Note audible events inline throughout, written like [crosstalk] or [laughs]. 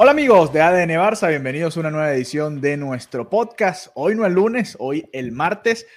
Hola amigos de ADN Barça, bienvenidos a una nueva edición de nuestro podcast. Hoy no el lunes, hoy el martes,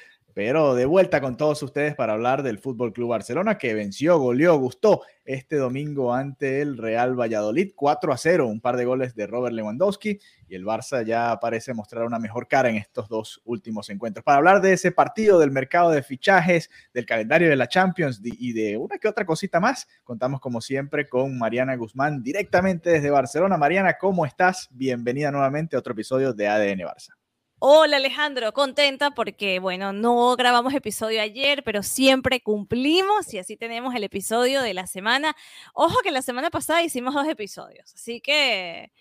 pero de vuelta con todos ustedes para hablar del Fútbol Club Barcelona que venció, goleó, gustó este domingo ante el Real Valladolid 4 a 0, un par de goles de Robert Lewandowski y el Barça ya parece mostrar una mejor cara en estos dos últimos encuentros. Para hablar de ese partido, del mercado de fichajes, del calendario de la Champions y de una que otra cosita más, contamos como siempre con Mariana Guzmán directamente desde Barcelona. Mariana, ¿cómo estás? Bienvenida nuevamente a otro episodio de ADN Barça. Hola Alejandro, contenta porque, bueno, no grabamos episodio ayer, pero siempre cumplimos y así tenemos el episodio de la semana. Ojo que la semana pasada hicimos dos episodios, así que,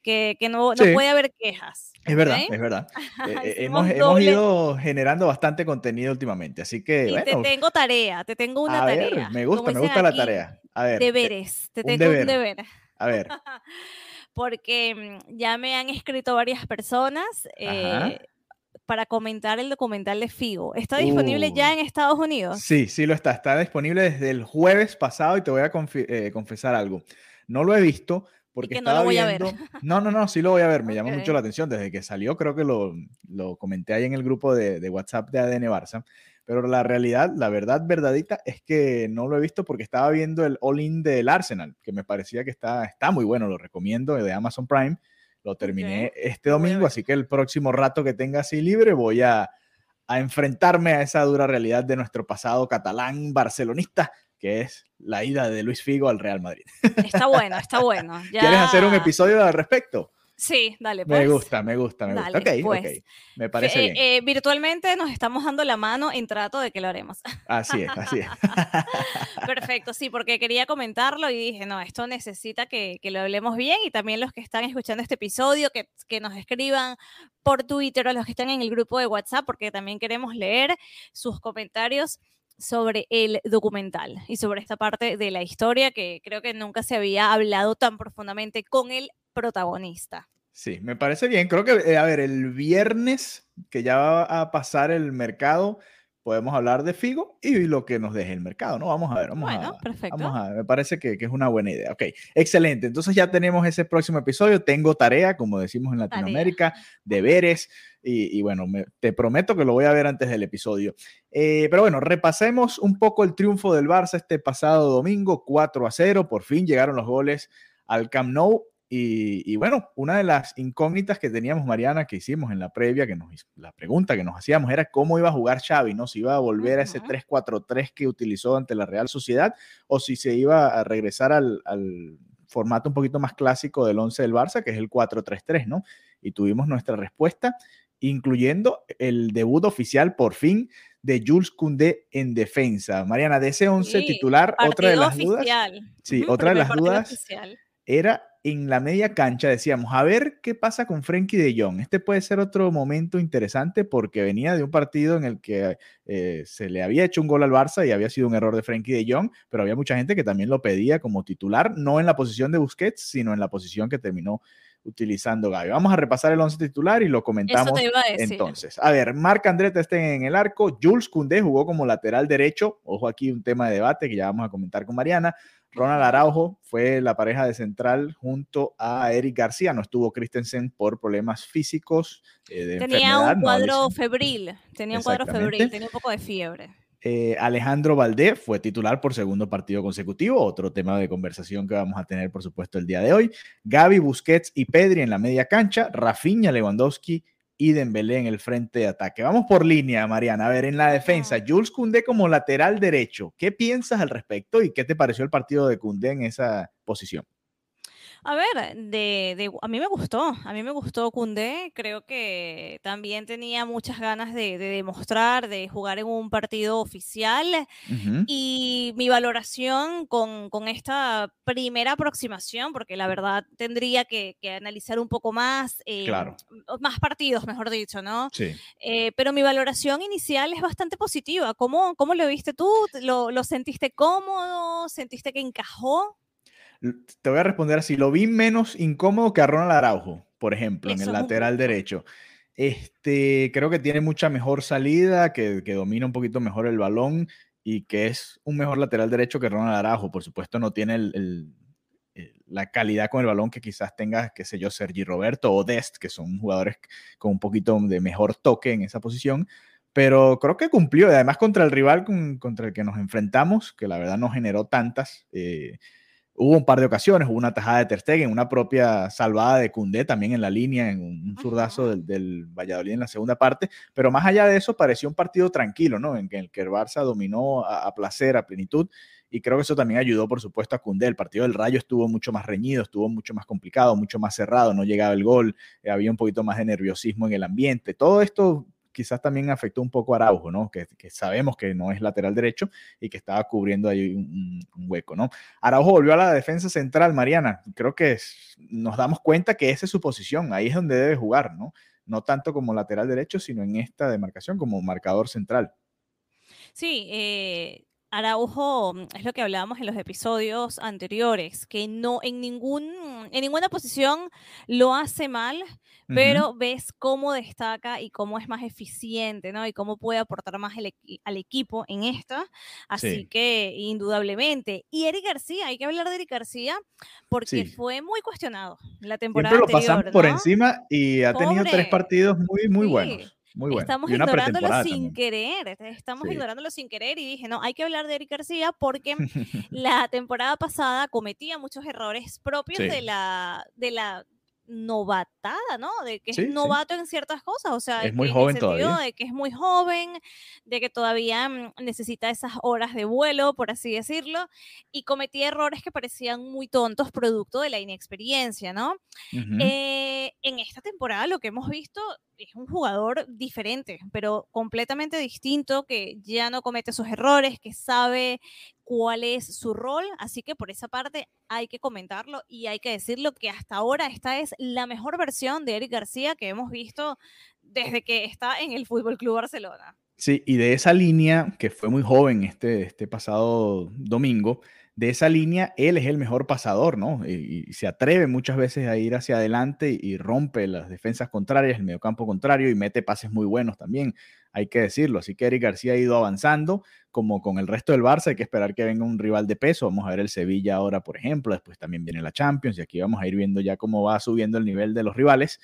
que, que no, no Sí. puede haber quejas. Es verdad, es verdad. [laughs] Eh, eh, hemos, hemos ido generando bastante contenido últimamente, así que Y bueno, te tengo tarea, te tengo una a ver, tarea. me gusta, me gusta la aquí, tarea. A ver, Deberes, te un tengo deber. un deber. a ver, [laughs] Porque mm, ya me han escrito varias personas eh, para comentar el documental de Figo. ¿Está disponible ya Uy. en Estados Unidos? sí, sí lo está, está disponible desde el jueves pasado y te voy a eh, confesar algo. No lo he visto porque que no lo voy a ver. viendo. [laughs] No, no, no, sí lo voy a ver, me llamó mucho Ok. la atención desde que salió, creo que lo, lo comenté ahí en el grupo de, de WhatsApp de ADN Barça. Pero la realidad, la verdad verdadita es que no lo he visto porque estaba viendo el All-In del Arsenal, que me parecía que está, está muy bueno, lo recomiendo, de Amazon Prime. Lo terminé este domingo, así que el próximo rato que tenga así libre voy a, a enfrentarme a esa dura realidad de nuestro pasado catalán barcelonista, que es la ida de Luis Figo al Real Madrid. Está bueno, está bueno. [laughs] ¿Quieres hacer un episodio al respecto? Sí, dale, Me pues. gusta, me gusta, me Dale, gusta. Ok, pues. ok. Me parece eh, bien. eh, virtualmente nos estamos dando la mano en trato de que lo haremos. Así es, así es. [laughs] Perfecto, sí, porque quería comentarlo y dije, no, esto necesita que, que lo hablemos bien y también los que están escuchando este episodio, que, que nos escriban por Twitter o los que están en el grupo de WhatsApp, porque también queremos leer sus comentarios sobre el documental y sobre esta parte de la historia que creo que nunca se había hablado tan profundamente con el protagonista. Sí, me parece bien. Creo que, eh, a ver, el viernes que ya va a pasar el mercado, podemos hablar de Figo y lo que nos deje el mercado, ¿no? Vamos a ver, vamos Bueno, a, perfecto. Vamos a ver, me parece que, que es una buena idea. Ok, excelente. Entonces ya tenemos ese próximo episodio. Tengo tarea, como decimos en Latinoamérica, deberes. Y, y bueno, me- te prometo que lo voy a ver antes del episodio. Eh, pero bueno, repasemos un poco el triunfo del Barça este pasado domingo, 4 a 0. Por fin llegaron los goles al Camp Nou. Y, y bueno, una de las incógnitas que teníamos, Mariana, que hicimos en la previa, que nos, la pregunta que nos hacíamos era cómo iba a jugar Xavi, ¿no? Si iba a volver a ese Ujú. 3-4-3 que utilizó ante la Real Sociedad o si se iba a regresar al, al formato un poquito más clásico del 11 del Barça, que es el 4-3-3, ¿no? Y tuvimos nuestra respuesta, incluyendo el debut oficial por fin de Jules Koundé en defensa. Mariana, de ese 11 Sí, titular, otra de las dudas. Sí, otra de las dudas oficial. era en la media cancha, decíamos, a ver qué pasa con Frenkie de Jong. Este puede ser otro momento interesante porque venía de un partido en el que eh, se le había hecho un gol al Barça y había sido un error de Frenkie de Jong, pero había mucha gente que también lo pedía como titular, no en la posición de Busquets, sino en la posición que terminó utilizando Gaby. Vamos a repasar el 11 titular y lo Eso comentamos te iba a decir. entonces, a ver, Marc André está en el arco, Jules Koundé jugó como lateral derecho, ojo aquí un tema de debate que ya vamos a comentar con Mariana, Ronald. Araujo fue la pareja de central junto a Eric García, no estuvo Christensen por problemas físicos eh, de Tenía un cuadro febril, tenía un cuadro febril, tenía un poco de fiebre. Eh, Alejandro Valdé fue titular por segundo partido consecutivo, otro tema de conversación que vamos a tener, por supuesto, el día de hoy. Gaby, Busquets y Pedri en la media cancha, Rafinha, Lewandowski y Dembélé en el frente de ataque. Vamos por línea, Mariana. A ver, en la defensa, Jules Koundé como lateral derecho. ¿Qué piensas al respecto y qué te pareció el partido de Koundé en esa posición? A ver, de, de- a mí me gustó, a mí me gustó Koundé, creo que también tenía muchas ganas de, de demostrar, de jugar en un partido oficial Ujú, y mi valoración con, con esta primera aproximación, porque la verdad tendría que, que analizar un poco más, eh, Claro, más partidos, mejor dicho, ¿no? sí. Eh, pero mi valoración inicial es bastante positiva. ¿Cómo, cómo lo viste tú? ¿Lo, lo sentiste cómodo? ¿Sentiste que encajó? Te voy a responder así. Lo vi menos incómodo que a Ronald Araujo, por ejemplo, en el lateral derecho. Este, creo que tiene mucha mejor salida, que, que domina un poquito mejor el balón y que es un mejor lateral derecho que Ronald Araujo. Por supuesto, no tiene el- el- el- la calidad con el balón que quizás tenga, qué sé yo, Sergi Roberto o Dest, que son jugadores con un poquito de mejor toque en esa posición. Pero creo que cumplió, y además contra el rival con- contra el que nos enfrentamos, que la verdad no generó tantas. eh, Hubo un par de ocasiones, hubo una tajada de Ter Stegen, una propia salvada de Cundé también en la línea, en un, zurdazo del, del Valladolid en la segunda parte, pero más allá de eso pareció un partido tranquilo, ¿no? En el que el Barça dominó a, a placer, a plenitud, y creo que eso también ayudó, por supuesto, a Cundé. El partido del Rayo estuvo mucho más reñido, estuvo mucho más complicado, mucho más cerrado, no llegaba el gol, eh, había un poquito más de nerviosismo en el ambiente. Todo esto quizás también afectó un poco a Araujo, ¿no? Que, que sabemos que no es lateral derecho y que estaba cubriendo ahí un, un hueco, ¿no? Araujo volvió a la defensa central, Mariana. Creo que nos damos cuenta que esa es su posición, ahí es donde debe jugar, ¿no? No tanto como lateral derecho, sino en esta demarcación como marcador central. Sí, eh, Araujo es lo que hablábamos en los episodios anteriores, que no en ningún, en ninguna posición lo hace mal, pero ves cómo destaca y cómo es más eficiente, ¿no? Y cómo puede aportar más el al equipo en esta. Así Sí. que indudablemente. Y Eric García, hay que hablar de Eric García porque Sí. fue muy cuestionado la temporada Siempre lo pasan anterior, por ¿no? encima y ha tenido tres partidos muy, muy Sí. buenos. Muy. Estamos ignorándolo sin también. querer, este, estamos Sí. ignorándolo sin querer y dije, no, hay que hablar de Eric García porque [laughs] la temporada pasada cometía muchos errores propios Sí. de la de la novatada, ¿no? De que Sí, es sí. novato en ciertas cosas, o sea, Es muy en joven el sentido todavía. de que es muy joven, de que todavía mm, necesita esas horas de vuelo, por así decirlo, y cometía errores que parecían muy tontos producto de la inexperiencia, ¿no? Eh, en esta temporada lo que hemos visto es un jugador diferente, pero completamente distinto, que ya no comete esos errores, que sabe cuál es su rol, así que por esa parte hay que comentarlo y hay que decirlo que hasta ahora esta es la mejor versión de Eric García que hemos visto desde que está en el Fútbol Club Barcelona. Sí, y de esa línea, que fue muy joven este, este pasado domingo, de esa línea él es el mejor pasador, ¿no? Y, se atreve muchas veces a ir hacia adelante y, y rompe las defensas contrarias, el mediocampo contrario y mete pases muy buenos también, hay que decirlo. Así que Eric García ha ido avanzando, como con el resto del Barça, hay que esperar que venga un rival de peso. Vamos a ver el Sevilla ahora, por ejemplo, después también viene la Champions y aquí vamos a ir viendo ya cómo va subiendo el nivel de los rivales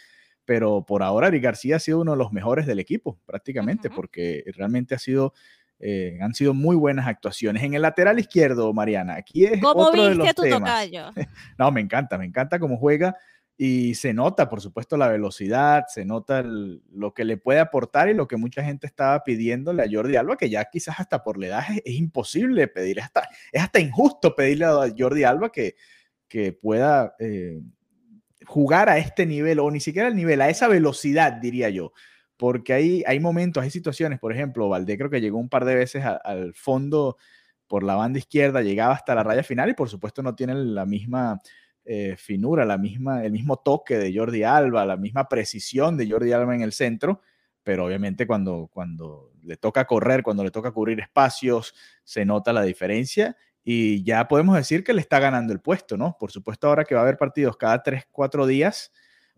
pero por ahora Eric García ha sido uno de los mejores del equipo, prácticamente, porque realmente ha sido, eh, han sido muy buenas actuaciones. En el lateral izquierdo, Mariana, aquí es ¿Cómo otro de viste los a tu temas. tocayo? [laughs] No, me encanta, me encanta cómo juega y se nota, por supuesto, la velocidad, se nota lo que le puede aportar y lo que mucha gente estaba pidiéndole a Jordi Alba, que ya quizás hasta por la edad es, imposible pedir, hasta, es hasta injusto pedirle a Jordi Alba que, que pueda eh, jugar a este nivel, o ni siquiera el nivel, a esa velocidad, diría yo. Porque hay, hay momentos, hay situaciones, por ejemplo, Valdé creo que llegó un par de veces al fondo por la banda izquierda, llegaba hasta la raya final y por supuesto no tiene la misma eh, finura, la misma, el mismo toque de Jordi Alba, la misma precisión de Jordi Alba en el centro, pero obviamente cuando, cuando le toca correr, cuando le toca cubrir espacios, se nota la diferencia y ya podemos decir que le está ganando el puesto, ¿no? Por supuesto, ahora que va a haber partidos cada 3, 4 días,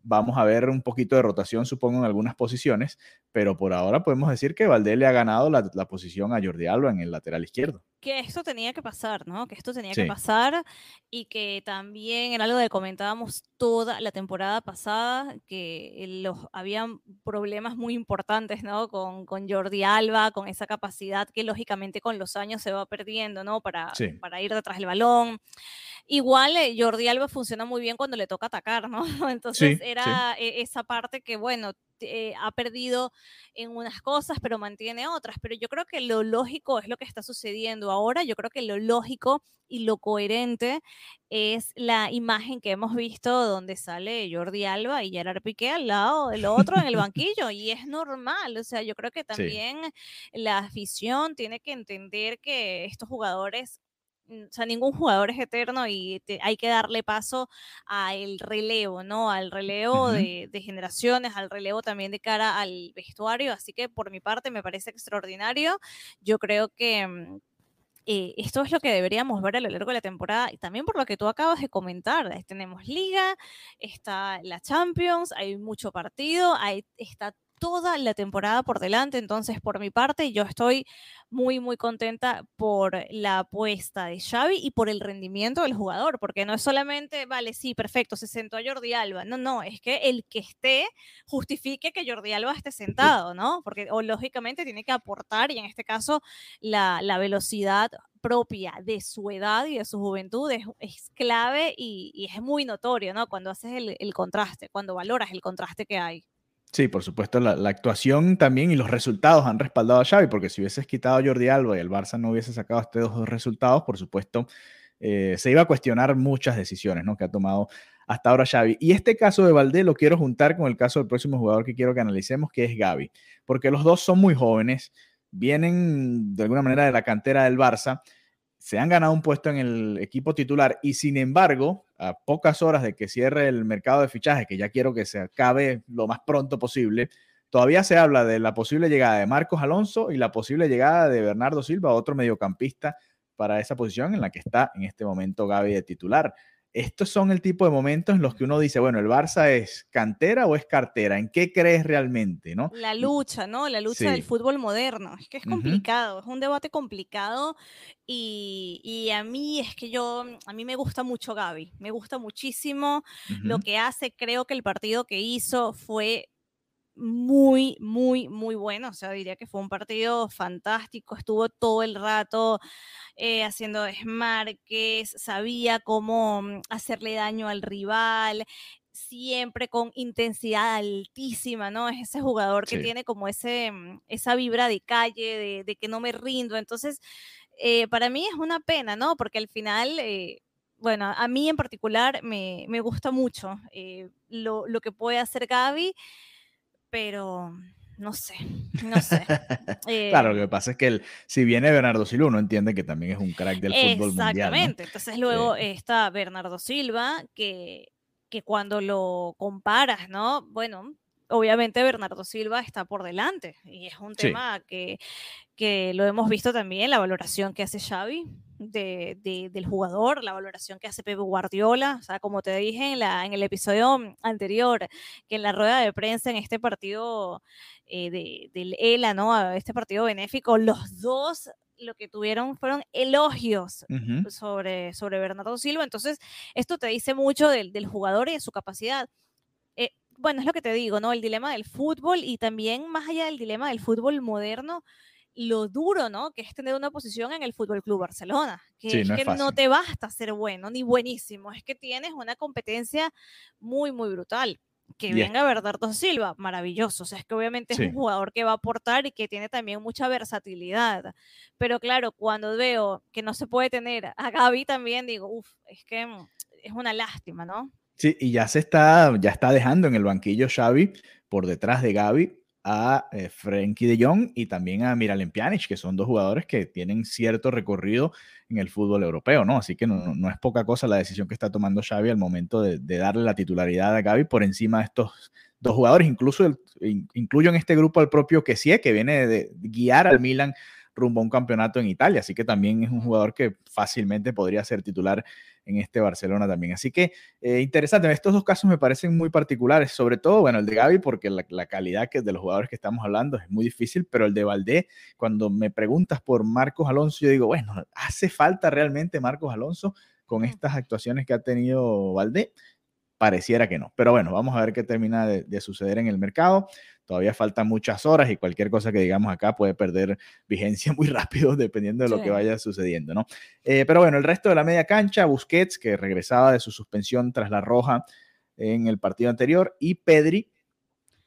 vamos a ver un poquito de rotación, supongo, en algunas posiciones, pero por ahora podemos decir que Valdés le ha ganado la, la posición a Jordi Alba en el lateral izquierdo. que esto tenía que pasar, ¿no? Que esto tenía Sí. que pasar y que también era algo que comentábamos toda la temporada pasada, que los, habían problemas muy importantes, ¿no? Con, con Jordi Alba, con esa capacidad que lógicamente con los años se va perdiendo, ¿no? Para, Sí. para ir detrás del balón. Igual eh, Jordi Alba funciona muy bien cuando le toca atacar, ¿no? [laughs] Entonces Sí, sí. era e- esa parte que, bueno, eh, ha perdido en unas cosas, pero mantiene otras. Pero yo creo que lo lógico es lo que está sucediendo ahora. Yo creo que lo lógico y lo coherente es la imagen que hemos visto donde sale Jordi Alba y Gerard Piqué al lado del otro en el [laughs] banquillo. Y es normal. O sea, yo creo que también la afición tiene que entender que estos jugadores o sea, ningún jugador es eterno y hay que darle paso al relevo, ¿no? Al relevo de, generaciones, al relevo también de cara al vestuario. Así que por mi parte me parece extraordinario. Yo creo que mm, eh, esto es lo que deberíamos ver a lo largo de la temporada y también por lo que tú acabas de comentar. Tenemos liga, está la Champions, hay mucho partido, hay, está toda la temporada por delante. Entonces, por mi parte, yo estoy muy, muy contenta por la apuesta de Xavi y por el rendimiento del jugador, porque no es solamente, vale, sí, perfecto, se sentó a Jordi Alba. No, no, es que el que esté justifique que Jordi Alba esté sentado, ¿no? Porque o, lógicamente tiene que aportar y en este caso la, velocidad propia de su edad y de su juventud es, clave y, es muy notorio, ¿no? Cuando haces el, el contraste, cuando valoras el contraste que hay. Sí, por supuesto, la, actuación también y los resultados han respaldado a Xavi, porque si hubieses quitado a Jordi Alba y el Barça no hubiese sacado estos dos resultados, por supuesto, eh, se iba a cuestionar muchas decisiones ¿no? que ha tomado hasta ahora Xavi. Y este caso de Valdé lo quiero juntar con el caso del próximo jugador que quiero que analicemos, que es Gaby, porque los dos son muy jóvenes, vienen de alguna manera de la cantera del Barça se han ganado un puesto en el equipo titular y sin embargo, a pocas horas de que cierre el mercado de fichajes, que ya quiero que se acabe lo más pronto posible, todavía se habla de la posible llegada de Marcos Alonso y la posible llegada de Bernardo Silva, otro mediocampista para esa posición en la que está en este momento Gaby de titular estos son el tipo de momentos en los que uno dice, bueno, ¿el Barça es cantera o es cartera? ¿En qué crees realmente? ¿no? La lucha, ¿no? La lucha del fútbol moderno. Es que es complicado, es un debate complicado y, a mí es que yo, a mí me gusta mucho Gaby, me gusta muchísimo lo que hace. Creo que el partido que hizo fue muy, muy, muy bueno. O sea, diría que fue un partido fantástico. Estuvo todo el rato eh, haciendo desmarques, sabía cómo mm, hacerle daño al rival, siempre con intensidad altísima, ¿no? Es ese jugador que tiene como ese, mm, esa vibra de calle, de, que no me rindo. Entonces, eh, para mí es una pena, ¿no? Porque al final... Eh, bueno, a mí en particular me, gusta mucho lo, lo, que puede hacer Gaby pero no sé, no sé. [laughs] claro, lo que pasa es que si viene Bernardo Silva, uno entiende que también es un crack del fútbol mundial. Exactamente, entonces luego está Bernardo Silva, que, que cuando lo comparas, ¿no? Bueno, obviamente Bernardo Silva está por delante y es un tema que, que lo hemos visto también, la valoración que hace Xavi de, del jugador, la valoración que hace Pepe Guardiola, o sea, como te dije en, la, en el episodio anterior, que en la rueda de prensa en este partido eh, de, del ELA, ¿no? Este partido benéfico, los dos lo que tuvieron fueron elogios sobre, sobre Bernardo Silva. Entonces, esto te dice mucho del, del jugador y de su capacidad. Eh, bueno, es lo que te digo, ¿no? El dilema del fútbol y también más allá del dilema del fútbol moderno, lo duro, ¿no? Que es tener una posición en el Fútbol Club Barcelona, que es que no te basta ser bueno ni buenísimo, es que tienes una competencia muy, muy brutal. Que venga Bernardo Silva, maravilloso. O sea, es que obviamente es un jugador que va a aportar y que tiene también mucha versatilidad. Pero claro, cuando veo que no se puede tener a Gaby también, digo, uff, es que mm, es una lástima, ¿no? Sí, y ya se está, ya está dejando en el banquillo Xavi por detrás de Gaby a eh, Frenkie de Jong y también a Miralem Pjanic, que son dos jugadores que tienen cierto recorrido en el fútbol europeo, ¿no? Así que no, no es poca cosa la decisión que está tomando Xavi al momento de, darle la titularidad a Gaby por encima de estos dos jugadores. Incluso incluyo en este grupo al propio Kessie, que viene de guiar al Milan rumbo a un campeonato en Italia, así que también es un jugador que fácilmente podría ser titular en este Barcelona también. Así que eh, interesante, estos dos casos me parecen muy particulares, sobre todo, bueno, el de Gaby, porque la, calidad que de los jugadores que estamos hablando es muy difícil, pero el de Valdé, cuando me preguntas por Marcos Alonso, yo digo, bueno, ¿hace falta realmente Marcos Alonso con estas actuaciones que ha tenido Valdé? Pareciera que no, pero bueno, vamos a ver qué termina de suceder en el mercado. Todavía faltan muchas horas y cualquier cosa que digamos acá puede perder vigencia muy [laughs] rápido dependiendo de lo que vaya sucediendo, ¿no? Eh, pero bueno, el resto de la media cancha, Busquets, que regresaba de su suspensión tras la roja en el partido anterior, y Pedri,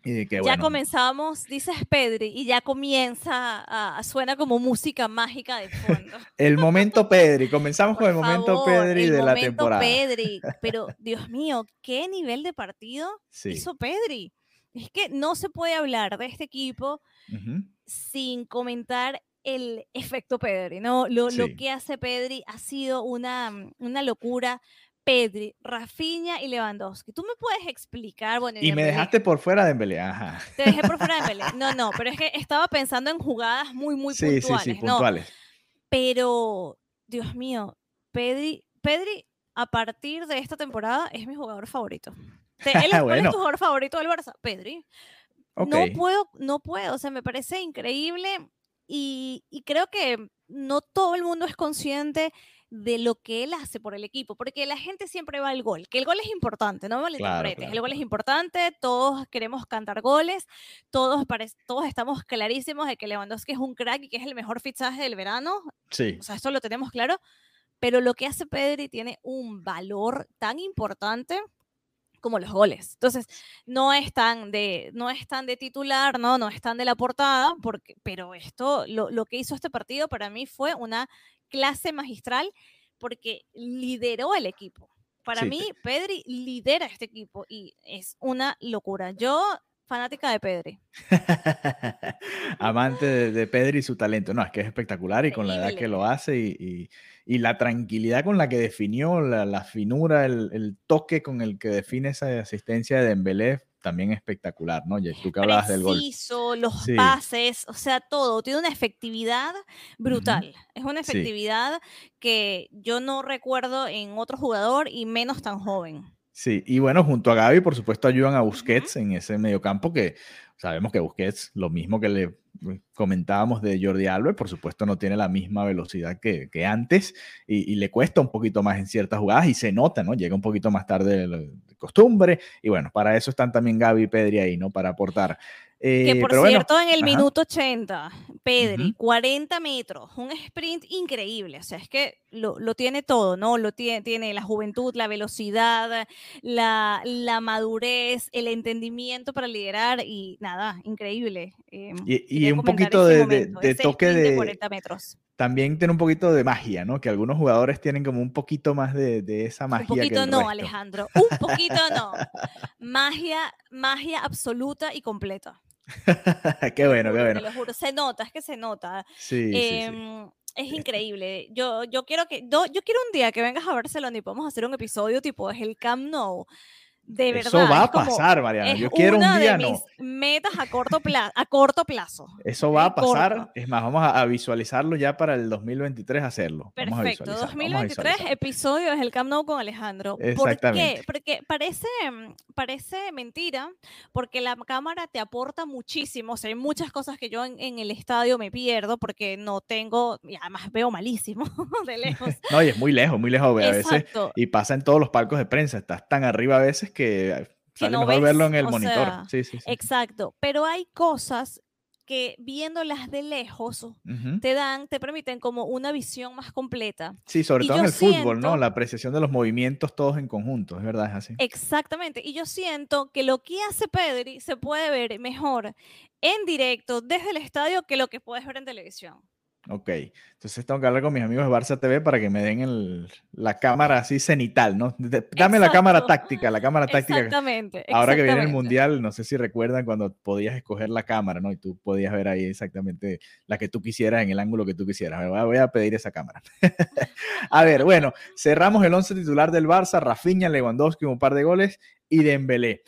que, ya bueno, comenzamos, dices Pedri, y ya comienza a, a- suena como música mágica de fondo. [laughs] el momento Pedri. Comenzamos con el momento favor, Pedri el de la momento temporada. Pedri. Pero, Dios mío, qué nivel de partido Sí. hizo Pedri. Es que no se puede hablar de este equipo sin comentar el efecto Pedri, ¿no? Lo, que hace Pedri ha sido una, mm, una locura. Pedri, Rafinha y Lewandowski. ¿Tú me puedes explicar? Bueno, Y me dejaste por fuera de Dembélé. Ajá. Te dejé por fuera de Dembélé. [laughs] No, no, pero es que estaba pensando en jugadas muy, muy sí, puntuales, sí, sí, ¿no? puntuales. Pero, Dios mío, Pedri, Pedri a partir de esta temporada es mi jugador favorito. [laughs] ¿Cuál Bueno. es tu jugador favorito del Barça? Pedri. Ok. No puedo, no puedo, o sea, me parece increíble y, y creo que no todo el mundo es consciente de lo que él hace por el equipo, porque la gente siempre va al gol, que el gol es importante, no me malinterpretes, claro, el gol es claro. importante, todos queremos cantar goles, todos, todos estamos clarísimos de que Lewandowski es un crack y que es el mejor fichaje del verano, Sí. o sea, esto lo tenemos claro, pero lo que hace Pedri tiene un valor tan importante como los goles. Entonces, no es tan de, no de titular, no, no es tan de la portada, porque, pero esto, lo, lo que hizo este partido para mí fue una clase magistral porque lideró el equipo. Para Sí, mí, Pedri lidera este equipo y es una locura. Yo, fanática de Pedri. [laughs] Amante de, de Pedri y su talento. No, es que es espectacular y con la edad que lo hace y, y- y la tranquilidad con la que definió, la, la finura, el, el toque con el que define esa asistencia de Dembélé, también espectacular, ¿no? Ya tú que hablabas del gol. Los Sí. pases, o sea, todo. Tiene una efectividad brutal. Es una Sí. efectividad que yo no recuerdo en otro jugador y menos tan joven. Sí, y bueno, junto a Gaby, por supuesto, ayudan a Busquets en ese mediocampo que sabemos que Busquets, lo mismo que le eh, comentábamos de Jordi Alba, por supuesto no tiene la misma velocidad que, que antes y, y le cuesta un poquito más en ciertas jugadas y se nota, ¿no? Llega un poquito más tarde de, de costumbre y bueno, para eso están también Gaby y Pedri ahí, ¿no? Para aportar. Que Eh, por pero bueno, cierto, en el ajá. minuto 80, Pedri, Ujú. 40 metros, un sprint increíble. O sea, es que lo, lo tiene todo, ¿no? Lo tiene, tiene la juventud, la velocidad, la, la madurez, el entendimiento para liderar y nada, increíble. Eh, Y, y un poquito de, momento, toque de... 40 metros. También tiene un poquito de magia, ¿no? Que algunos jugadores tienen como un poquito más de, de esa magia. Un poquito no, resto. Alejandro. Un poquito no. Magia, magia absoluta y completa. [laughs] qué bueno, qué bueno. Te lo juro. Se nota, es que se nota. Sí, sí, sí. Em, Es increíble. Yo, yo quiero que, yo, yo quiero un día que vengas a Barcelona y podamos hacer un episodio tipo es el Camp Nou. De verdad. Eso va a pasar, Mariana. Yo quiero un día, de no. mis metas a corto plazo. A corto plazo. Eso va a Ok, corto. pasar. Es más, vamos a, a visualizarlo ya para el 2023 hacerlo. Perfecto. visualizar, vamos a 2023, visualizar. episodio es el Camp Nou con Alejandro. ¿Por Exactamente. qué? Porque parece, mm, parece mentira, porque la cámara te aporta muchísimo. O sea, hay muchas cosas que yo en, en el estadio me pierdo porque no tengo, y además veo malísimo [laughs] de lejos. [laughs] No, y es muy lejos, muy lejos. A veces, Exacto. y pasa en todos los palcos de prensa. Estás tan arriba a veces que sale no mejor ves, verlo en el monitor. sea, sí, sí, sí. Exacto. Pero hay cosas que viéndolas de lejos te dan, te permiten como una visión más completa. Sí, sobre y todo en el fútbol, ¿no? La apreciación de los movimientos todos en conjunto, es verdad, es así. Exactamente. Y yo siento que lo que hace Pedri se puede ver mejor en directo desde el estadio que lo que puedes ver en televisión. Ok, entonces tengo que hablar con mis amigos de Barça TV para que me den el- la cámara así cenital, ¿no? Dame la cámara táctica, la cámara táctica. Exactamente. Ahora que viene el mundial, no sé si recuerdan cuando podías escoger la cámara, ¿no? Y tú podías ver ahí exactamente la que tú quisieras en el ángulo que tú quisieras. Me voy a- pedir esa cámara. [laughs] a ver, bueno, cerramos el 11 titular del Barça, Rafinha, Lewandowski, un par de goles y Dembélé.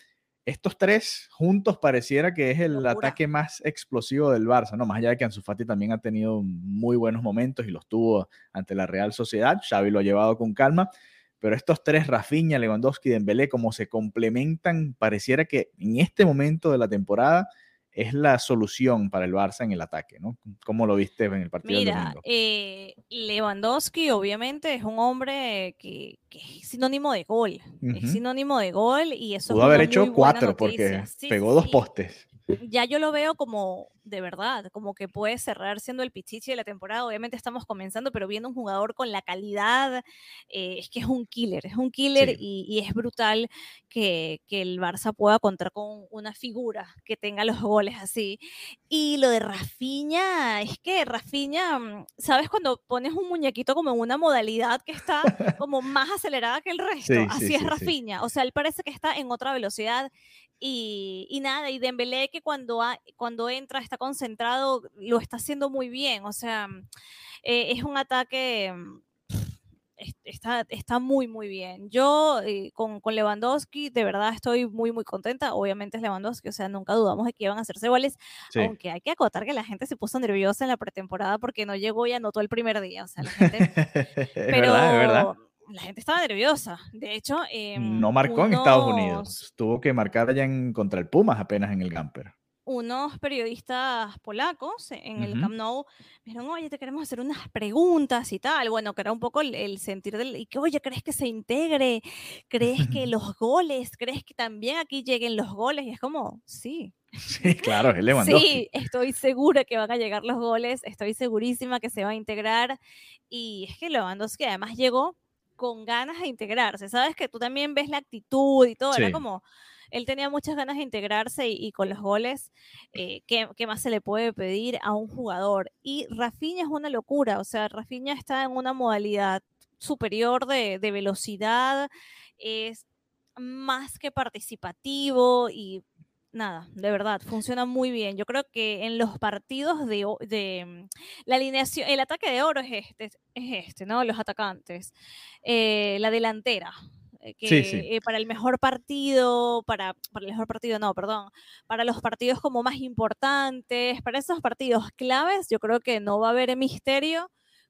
Estos tres juntos pareciera que es el Locura. ataque más explosivo del Barça, ¿no? Más allá de que Ansu Fati también ha tenido muy buenos momentos y los tuvo ante la Real Sociedad, Xavi lo ha llevado con calma, pero estos tres, Rafinha, Lewandowski y Dembélé, como se complementan, pareciera que en este momento de la temporada es la solución para el Barça en el ataque, ¿no? ¿Cómo lo viste en el partido del Mira, domingo? eh, Lewandowski obviamente es un hombre que, que es sinónimo de gol. Es sinónimo de gol y eso es Pudo haber hecho cuatro porque. Sí, pegó dos postes. Ya yo lo veo como de verdad, como que puede cerrar siendo el pichichi de la temporada. Obviamente estamos comenzando, pero viendo un jugador con la calidad, eh, es que es un killer, es un killer y, es brutal que, que, el Barça pueda contar con una figura que tenga los goles así. Y lo de Rafinha, es que Rafinha, mm, ¿sabes cuando pones un muñequito como en una modalidad que está [laughs] como más acelerada que el resto? así es Rafinha, o sea, él parece que está en otra velocidad y, y, nada, y Dembélé que cuando, cuando entra está concentrado, lo está haciendo muy bien. O sea, eh, es un ataque, mm, está, está muy, muy bien. Yo eh, con, con, Lewandowski de verdad estoy muy, muy contenta. Obviamente es Lewandowski, o sea, nunca dudamos de que iban a hacerse goles, aunque hay que acotar que la gente se puso nerviosa en la pretemporada porque no llegó y anotó el primer día. O sea, la gente... [laughs] pero... verdad la gente estaba nerviosa. De hecho, em, no marcó en Estados Unidos. Tuvo que marcar allá en, contra el Pumas apenas en el Gamper. Unos periodistas polacos en el Camp Nou me dijeron, oye, te queremos hacer unas preguntas y tal. Bueno, que era un poco el, sentir del. Y que, oye, ¿crees que se integre? ¿Crees que [laughs] los goles? ¿Crees que también aquí lleguen los goles? Y es como, sí. Sí, claro, es [laughs] Lewandowski. Sí, estoy segura que van a llegar los goles. Estoy segurísima que se va a integrar. Y es que Lewandowski además llegó con ganas de integrarse. Sabes que tú también ves la actitud y todo, era como, él tenía muchas ganas de integrarse y, con los goles, eh, ¿qué, más se le puede pedir a un jugador? Y Rafinha es una locura, o sea, Rafinha está en una modalidad superior de, de velocidad, es más que participativo y nada, de verdad, funciona muy bien. Yo creo que en los partidos de, de mm, la alineación, el ataque de oro es este, es este, ¿no? Los atacantes. Eh, la delantera. Eh, que eh, para el mejor partido, para, para el mejor partido, no, perdón, para los partidos como más importantes, para esos partidos claves, yo creo que no va a haber misterio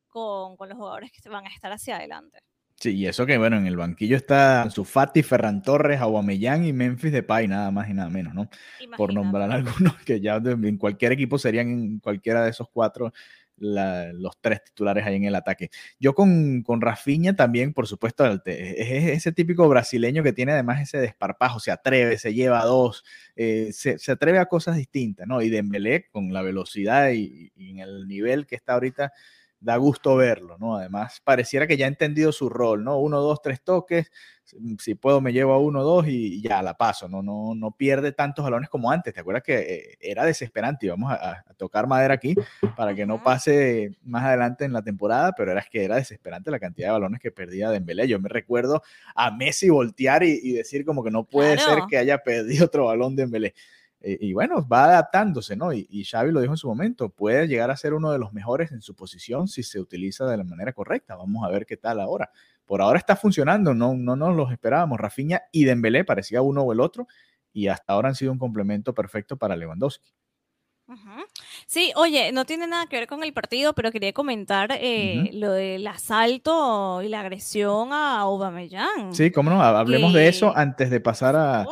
con, con los jugadores que van a estar hacia adelante. Sí, y eso que, bueno, en el banquillo está Sufati, Ferran Torres, Aguamellán y Memphis Depay, nada más y nada menos, ¿no? Por nombrar [laughs] algunos que ya en cualquier equipo serían en cualquiera de esos cuatro los tres titulares ahí en el ataque. Yo con, con Rafinha también, por supuesto, es, ese típico brasileño que tiene además ese desparpajo, se atreve, se lleva a dos, eh, se, atreve a cosas distintas, ¿no? Y Dembélé con la velocidad y, y en el nivel que está ahorita da gusto verlo, ¿no? Además, pareciera que ya ha entendido su rol, ¿no? Uno, dos, tres toques, mm, si puedo me llevo a uno, dos y ya la paso, ¿no? No, no pierde tantos balones como antes. ¿Te acuerdas que eh, era desesperante? Y vamos a, tocar madera aquí para que no pase más adelante en la temporada, pero era que era desesperante la cantidad de balones que perdía Dembélé. Yo me recuerdo a Messi voltear y, decir como que no puede ser que haya perdido otro balón de Dembélé. Eh, y bueno, va adaptándose, ¿no? Y, y, Xavi lo dijo en su momento, puede llegar a ser uno de los mejores en su posición si se utiliza de la manera correcta. Vamos a ver qué tal ahora. Por ahora está funcionando, no, no nos los esperábamos. Rafinha y Dembélé parecía uno o el otro y hasta ahora han sido un complemento perfecto para Lewandowski. Sí, oye, no tiene nada que ver con el partido, pero quería comentar eh, lo del asalto y la agresión a Aubameyang. Sí, cómo no, hablemos de eso antes de pasar a,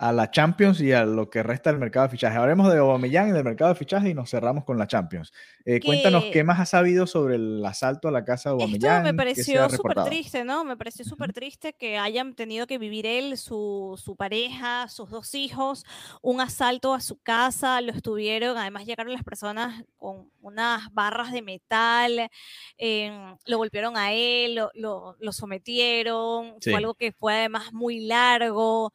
a la Champions y a lo que resta del mercado de fichaje. Hablemos de Aubameyang y del mercado de fichaje y nos cerramos con la Champions. Eh, cuéntanos qué más has sabido sobre el asalto a la casa de Aubameyang. Esto me pareció súper triste, ¿no? Me pareció súper triste que hayan tenido que vivir él, su, su, pareja, sus dos hijos, un asalto a su casa, lo estuvieron, además llegaron las personas con unas barras de metal, em, lo golpearon a él, lo, lo, sometieron, fue algo que fue además muy largo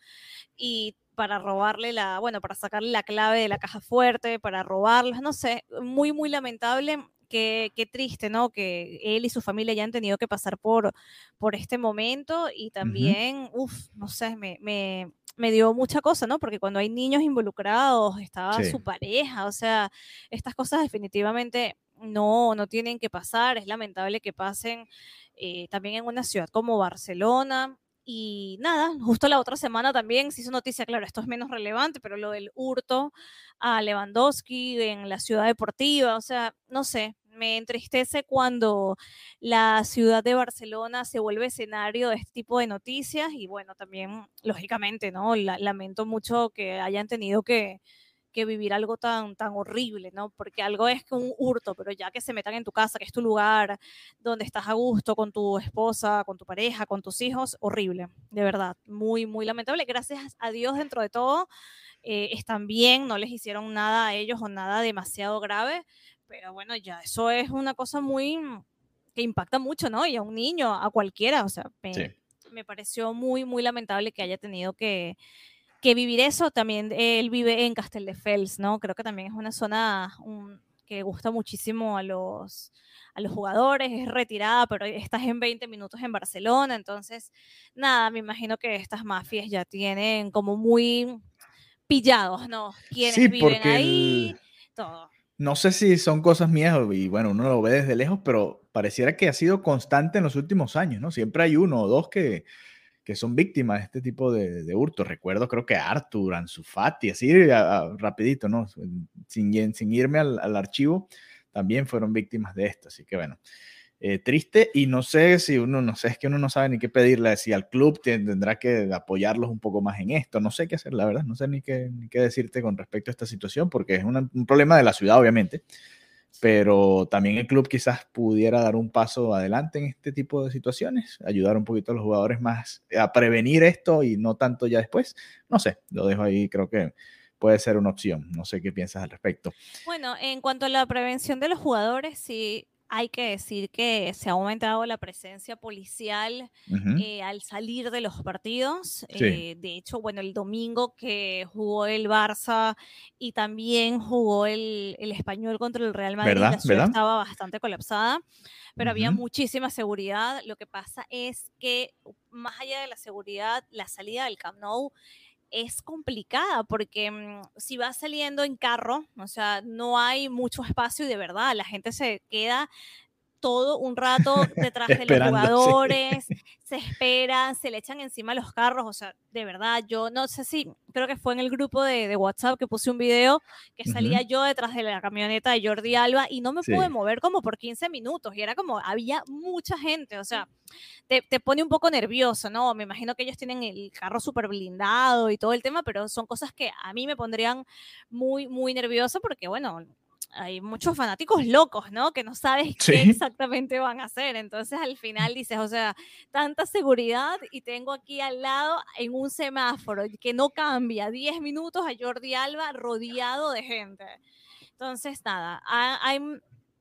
y para robarle la, bueno, para sacarle la clave de la caja fuerte, para robarlos, no sé, muy, muy lamentable. Qué, qué, triste, ¿no? Que él y su familia ya han tenido que pasar por, por este momento y también, uff, no sé, me, me, me, dio mucha cosa, ¿no? Porque cuando hay niños involucrados, estaba su pareja, o sea, estas cosas definitivamente no, no tienen que pasar, es lamentable que pasen eh, también en una ciudad como Barcelona, y nada, [laughs] justo la otra semana también se hizo noticia, claro, esto es menos relevante, pero lo del hurto a Lewandowski en la ciudad deportiva, o sea, no sé, me entristece cuando la ciudad de Barcelona se vuelve escenario de este tipo de noticias y bueno, también, lógicamente, ¿no? lamento mucho que hayan tenido que, que vivir algo tan, tan horrible, ¿no? Porque algo es que un hurto, pero ya que se metan en tu casa, que es tu lugar, donde estás a gusto con tu esposa, con tu pareja, con tus hijos, horrible, de verdad, muy, muy lamentable. Gracias a Dios dentro de todo, eh, están bien, no les hicieron nada a ellos o nada demasiado grave, pero bueno, ya eso es una cosa muy que impacta mucho, ¿no? Y a un niño, a cualquiera, o sea, me, me pareció muy, muy lamentable que haya tenido que, que, vivir eso. También él vive en Castelldefels, ¿no? Creo que también es una zona que gusta muchísimo a los, a los jugadores, es retirada, pero estás en 20 minutos en Barcelona, entonces, nada, me imagino que estas mafias ya tienen como muy pillados, ¿no? Quienes viven ahí, todo. No sé si son cosas mías y bueno, uno lo ve desde lejos, pero pareciera que ha sido constante en los últimos años, ¿no? Siempre hay uno o dos que, que son víctimas de este tipo de, de hurtos. Recuerdo, creo que Arthur, Anzufati, así rapidito, ¿no? Sin, sin irme al, al, archivo, también fueron víctimas de esto. Así que bueno, eh, triste y no sé si uno, no sé, es que uno no sabe ni qué pedirle, si al club tendrá que apoyarlos un poco más en esto, no sé qué hacer, la verdad, no sé ni qué, ni qué decirte con respecto a esta situación, porque es un problema de la ciudad, obviamente, pero también el club quizás pudiera dar un paso adelante en este tipo de situaciones, ayudar un poquito a los jugadores más a prevenir esto y no tanto ya después, no sé, lo dejo ahí, creo que puede ser una opción. No sé qué piensas al respecto. Bueno, en cuanto a la prevención de los jugadores, sí, hay que decir que se ha aumentado la presencia policial eh, al salir de los partidos. Eh, de hecho, bueno, el domingo que jugó el Barça y también jugó el, español contra el Real Madrid, la ciudad estaba bastante colapsada, pero había muchísima seguridad. Lo que pasa es que más allá de la seguridad, la salida del Camp Nou es complicada porque mm, si vas saliendo en carro, o sea, no hay mucho espacio y de verdad la gente se queda todo un rato detrás de los jugadores, se esperan, se le echan encima los carros, o sea, de verdad, yo no sé si, creo que fue en el grupo de, WhatsApp que puse un video que salía yo detrás de la camioneta de Jordi Alba y no me pude mover como por 15 minutos y era como, había mucha gente, o sea, te, te pone un poco nervioso, ¿no? Me imagino que ellos tienen el carro súper blindado y todo el tema, pero son cosas que a mí me pondrían muy, muy nervioso porque, bueno, hay muchos fanáticos locos, ¿no? Que no sabes qué exactamente van a hacer. Entonces al final dices, o sea, tanta seguridad y tengo aquí al lado en un semáforo que no cambia 10 minutos a Jordi Alba rodeado de gente. Entonces, nada, ha,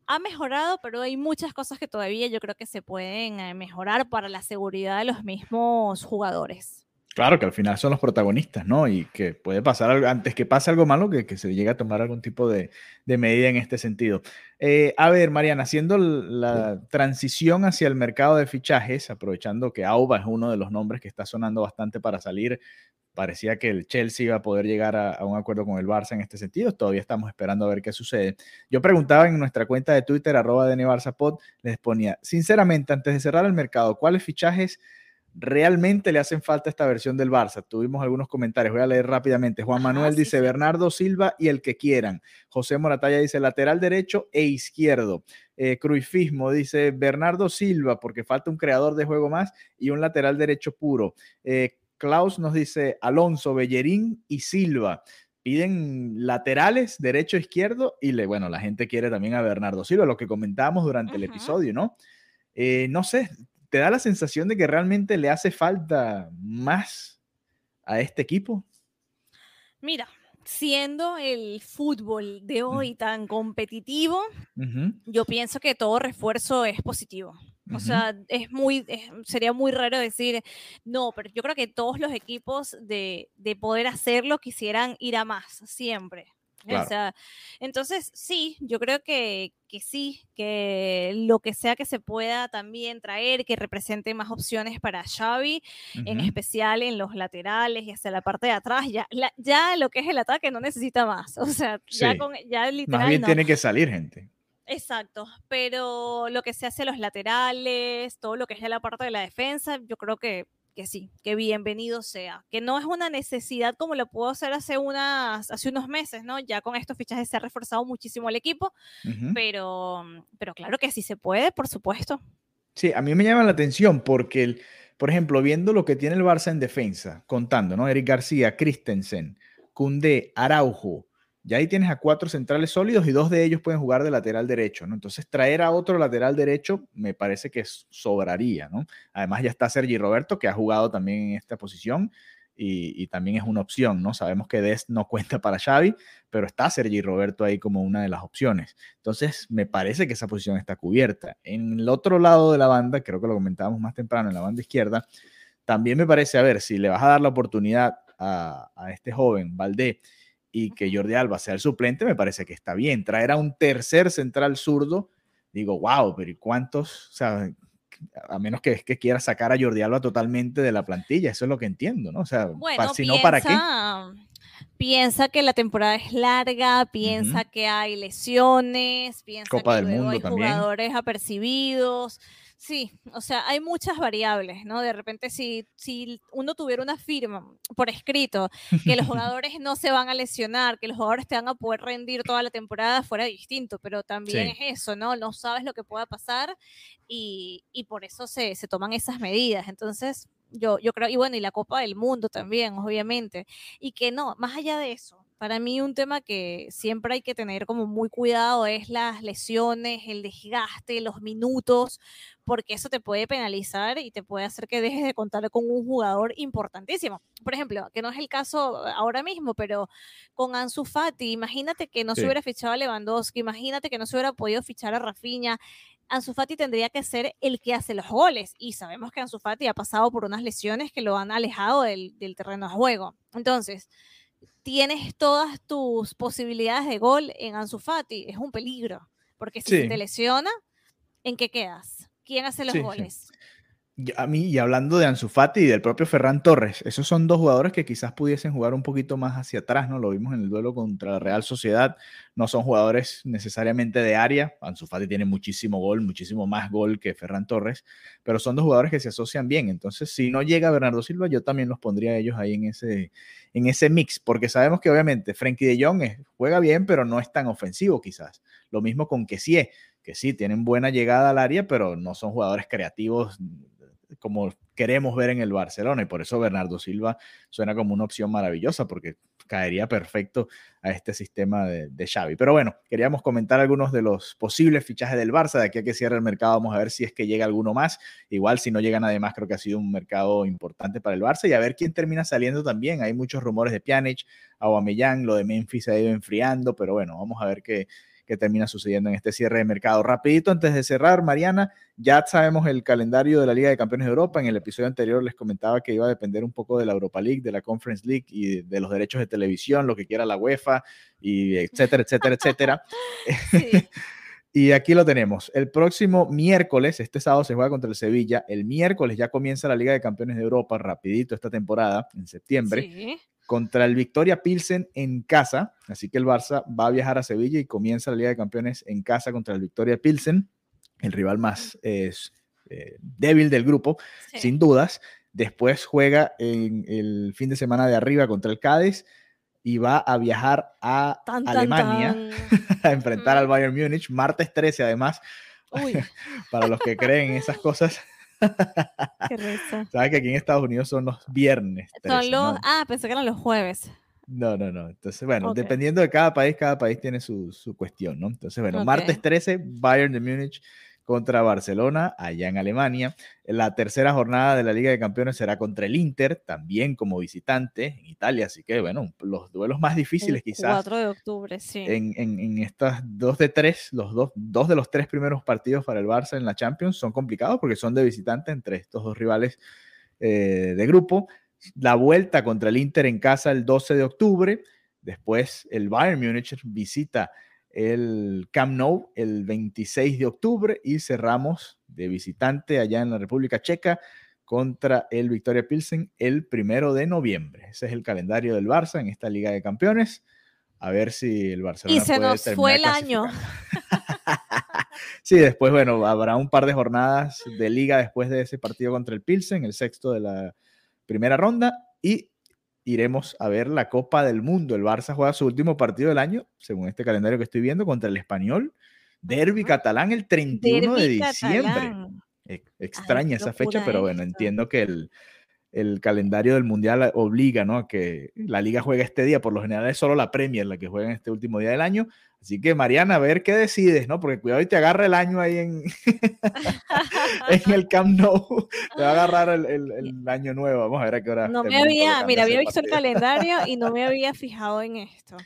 ha mejorado, pero hay muchas cosas que todavía yo creo que se pueden eh, mejorar para la seguridad de los mismos jugadores. Claro, que al final son los protagonistas, ¿no? Y que puede pasar algo, antes que pase algo malo, que, que se llegue a tomar algún tipo de, de medida en este sentido. Eh, a ver, Mariana, haciendo la transición hacia el mercado de fichajes, aprovechando que Auba es uno de los nombres que está sonando bastante para salir, parecía que el Chelsea iba a poder llegar a, a un acuerdo con el Barça en este sentido, todavía estamos esperando a ver qué sucede. Yo preguntaba en nuestra cuenta de Twitter, arroba de Pod, les ponía, sinceramente, antes de cerrar el mercado, ¿cuáles fichajes realmente le hacen falta esta versión del Barça. Tuvimos algunos comentarios, voy a leer rápidamente. Juan Manuel dice Bernardo Silva y el que quieran. José Moratalla dice lateral derecho e izquierdo. Eh, Cruifismo dice Bernardo Silva porque falta un creador de juego más y un lateral derecho puro. Eh, Klaus nos dice Alonso, Bellerín y Silva. Piden laterales, derecho, izquierdo, y le, bueno, la gente quiere también a Bernardo Silva, lo que comentábamos durante el episodio, ¿no? Eh, no sé, ¿Te da la sensación de que realmente le hace falta más a este equipo? Mira, siendo el fútbol de hoy tan competitivo, yo pienso que todo refuerzo es positivo. O sea, es muy, sería muy raro decir, no, pero yo creo que todos los equipos de, de poder hacerlo quisieran ir a más, siempre entonces, sí, yo creo que, que, sí, que lo que sea que se pueda también traer, que represente más opciones para Xavi, en especial en los laterales y hacia la parte de atrás, ya, ya lo que es el ataque no necesita más. [laughs] O sea, ya, con, ya literal. Más bien tiene que salir gente. Exacto, pero lo que se hace los laterales, todo lo que es la parte de la defensa, yo creo que que sí, que bienvenido sea, que no es una necesidad como lo pudo hacer hace, unas, hace unos meses, ¿no? Ya con estos fichajes se ha reforzado muchísimo el equipo, pero, pero claro que sí se puede, por supuesto. Sí, a mí me llama la atención porque, el, por ejemplo, viendo lo que tiene el Barça en defensa, contando, ¿no? Eric García, Christensen, Cundé, Araujo, ya ahí tienes a cuatro centrales sólidos y dos de ellos pueden jugar de lateral derecho, ¿no? Entonces traer a otro lateral derecho me parece que sobraría, ¿no? Además ya está Sergi Roberto, que ha jugado también en esta posición y, también es una opción, ¿no? Sabemos que Dest no cuenta para Xavi, pero está Sergi Roberto ahí como una de las opciones. Entonces, me parece que esa posición está cubierta. En el otro lado de la banda, creo que lo comentábamos más temprano, en la banda izquierda, también me parece, a ver, si le vas a dar la oportunidad a, a este joven, Valdé, y que Jordi Alba sea el suplente, me parece que está bien. Traer a un tercer central zurdo, digo, wow, pero ¿y cuántos? O sea, a menos que, que quiera sacar a Jordi Alba totalmente de la plantilla, eso es lo que entiendo, ¿no? O sea, si no, ¿para qué? Piensa que la temporada es larga, piensa que hay lesiones, piensa que luego hay jugadores apercibidos. Sí, o sea, hay muchas variables, ¿no? De repente, si, si uno tuviera una firma por escrito que los [laughs] jugadores no se van a lesionar, que los jugadores te van a poder rendir toda la temporada, fuera distinto, pero también es eso, ¿no? No sabes lo que pueda pasar y, y por eso se, se, toman esas medidas. Entonces, yo, yo creo, y bueno, y la Copa del Mundo también, obviamente, y que no, más allá de eso, para mí un tema que siempre hay que tener como muy cuidado es las lesiones, el desgaste, los minutos, porque eso te puede penalizar y te puede hacer que dejes de contar con un jugador importantísimo. Por ejemplo, que no es el caso ahora mismo, pero con Ansu Fati, imagínate que no se hubiera fichado a Lewandowski, imagínate que no se hubiera podido fichar a Rafinha. Ansu Fati tendría que ser el que hace los goles y sabemos que Ansu Fati ha pasado por unas lesiones que lo han alejado del, del terreno de juego. Entonces, tienes todas tus posibilidades de gol en Ansu Fati, es un peligro, porque si te lesiona, ¿en qué quedas? ¿Quién hace los goles? A mí, y hablando de Ansu Fati y del propio Ferran Torres, esos son dos jugadores que quizás pudiesen jugar un poquito más hacia atrás, ¿no? Lo vimos en el duelo contra la Real Sociedad. No son jugadores necesariamente de área. Ansu Fati tiene muchísimo gol, muchísimo más gol que Ferran Torres, pero son dos jugadores que se asocian bien. Entonces, si no llega Bernardo Silva, yo también los pondría a ellos ahí en ese, en ese mix, porque sabemos que obviamente Frenkie de Jong juega bien, pero no es tan ofensivo quizás. Lo mismo con Kessie que sí, tienen buena llegada al área, pero no son jugadores creativos como queremos ver en el Barcelona y por eso Bernardo Silva suena como una opción maravillosa porque caería perfecto a este sistema de, Xavi. Pero bueno, queríamos comentar algunos de los posibles fichajes del Barça. De aquí a que cierre el mercado vamos a ver si es que llega alguno más. Igual si no llega nadie más creo que ha sido un mercado importante para el Barça y a ver quién termina saliendo también. Hay muchos rumores de Pjanic, Aubameyang, lo de Memphis se ha ido enfriando, pero bueno, vamos a ver qué que termina sucediendo en este cierre de mercado. Rapidito, antes de cerrar, Mariana, ya sabemos el calendario de la Liga de Campeones de Europa. En el episodio anterior les comentaba que iba a depender un poco de la Europa League, de la Conference League y de los derechos de televisión, lo que quiera la UEFA, y etcétera, etcétera, etcétera. [laughs] [laughs] Y aquí lo tenemos. El próximo miércoles, este sábado se juega contra el Sevilla. El miércoles ya comienza la Liga de Campeones de Europa, rapidito esta temporada, en septiembre. Sí contra el Victoria Pilsen en casa. Así que el Barça va a viajar a Sevilla y comienza la Liga de Campeones en casa contra el Victoria Pilsen, el rival más eh, débil del grupo, sin dudas. Después juega en el fin de semana de arriba contra el Cádiz y va a viajar a Alemania [laughs] a enfrentar al mm. Bayern Múnich, martes 13 además. [laughs] Para los que creen en esas cosas, [laughs] Qué [laughs] Sabes que aquí en Estados Unidos son los viernes. son los. Ah, pensé que eran los jueves. No, no, no. Entonces, bueno, dependiendo de cada país, cada país tiene su, su cuestión, ¿no? Entonces, bueno, martes 13, Bayern de Múnich contra Barcelona, allá en Alemania. La tercera jornada de la Liga de Campeones será contra el Inter, también como visitante en Italia. Así que, bueno, los duelos más difíciles quizás. 4 de octubre, sí. En, en, estas dos de tres, los dos, dos de los tres primeros partidos para el Barça en la Champions son complicados porque son de visitante entre estos dos rivales eh, de grupo. La vuelta contra el Inter en casa el 12 de octubre. Después el Bayern Múnich visita el Camp Nou el 26 de octubre y cerramos de visitante allá en la República Checa contra el Victoria Pilsen el primero de noviembre. Ese es el calendario del Barça en esta Liga de Campeones. A ver si el Barcelona. Y se nos fue el año. [laughs] sí, después, bueno, habrá un par de jornadas de liga después de ese partido contra el Pilsen, el sexto de la primera ronda. Y iremos a ver la Copa del Mundo. El Barça juega su último partido del año, según este calendario que estoy viendo, contra el Español. Derby catalán el 31 de diciembre. extraña esa fecha, pero bueno, entiendo que el, el calendario del Mundial obliga, ¿no? Que la liga juega este día, por lo general es solo la Premier la que juega en este último día del año. Así que, Mariana, a ver qué decides, ¿no? Porque cuidado y te agarra el año ahí en, [laughs] en el Camp Nou. Te va a agarrar el, [laughs] el, año nuevo. Vamos a ver a qué hora. No me había, mira, había visto el calendario y no me [laughs] había fijado en esto.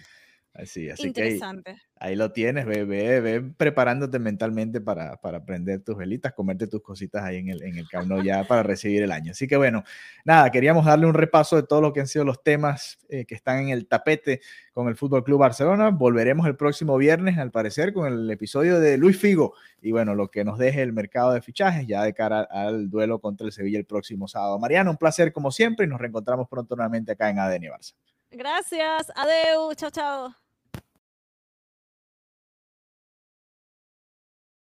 Así, así Interesante. que ahí, lo tienes, ve, ve, preparándote mentalmente para, para prender tus velitas, comerte tus cositas ahí en el, en el ya para [laughs] recibir el año. Así que bueno, nada, queríamos darle un repaso de todo lo que han sido los temas eh, que están en el tapete con el Fútbol Club Barcelona. Volveremos el próximo viernes, al parecer, con el episodio de Luis Figo y bueno, lo que nos deje el mercado de fichajes ya de cara al duelo contra el Sevilla el próximo sábado. Mariano, un placer como siempre y nos reencontramos pronto nuevamente acá en ADN Barça. Gracias, adeu, chao, chao.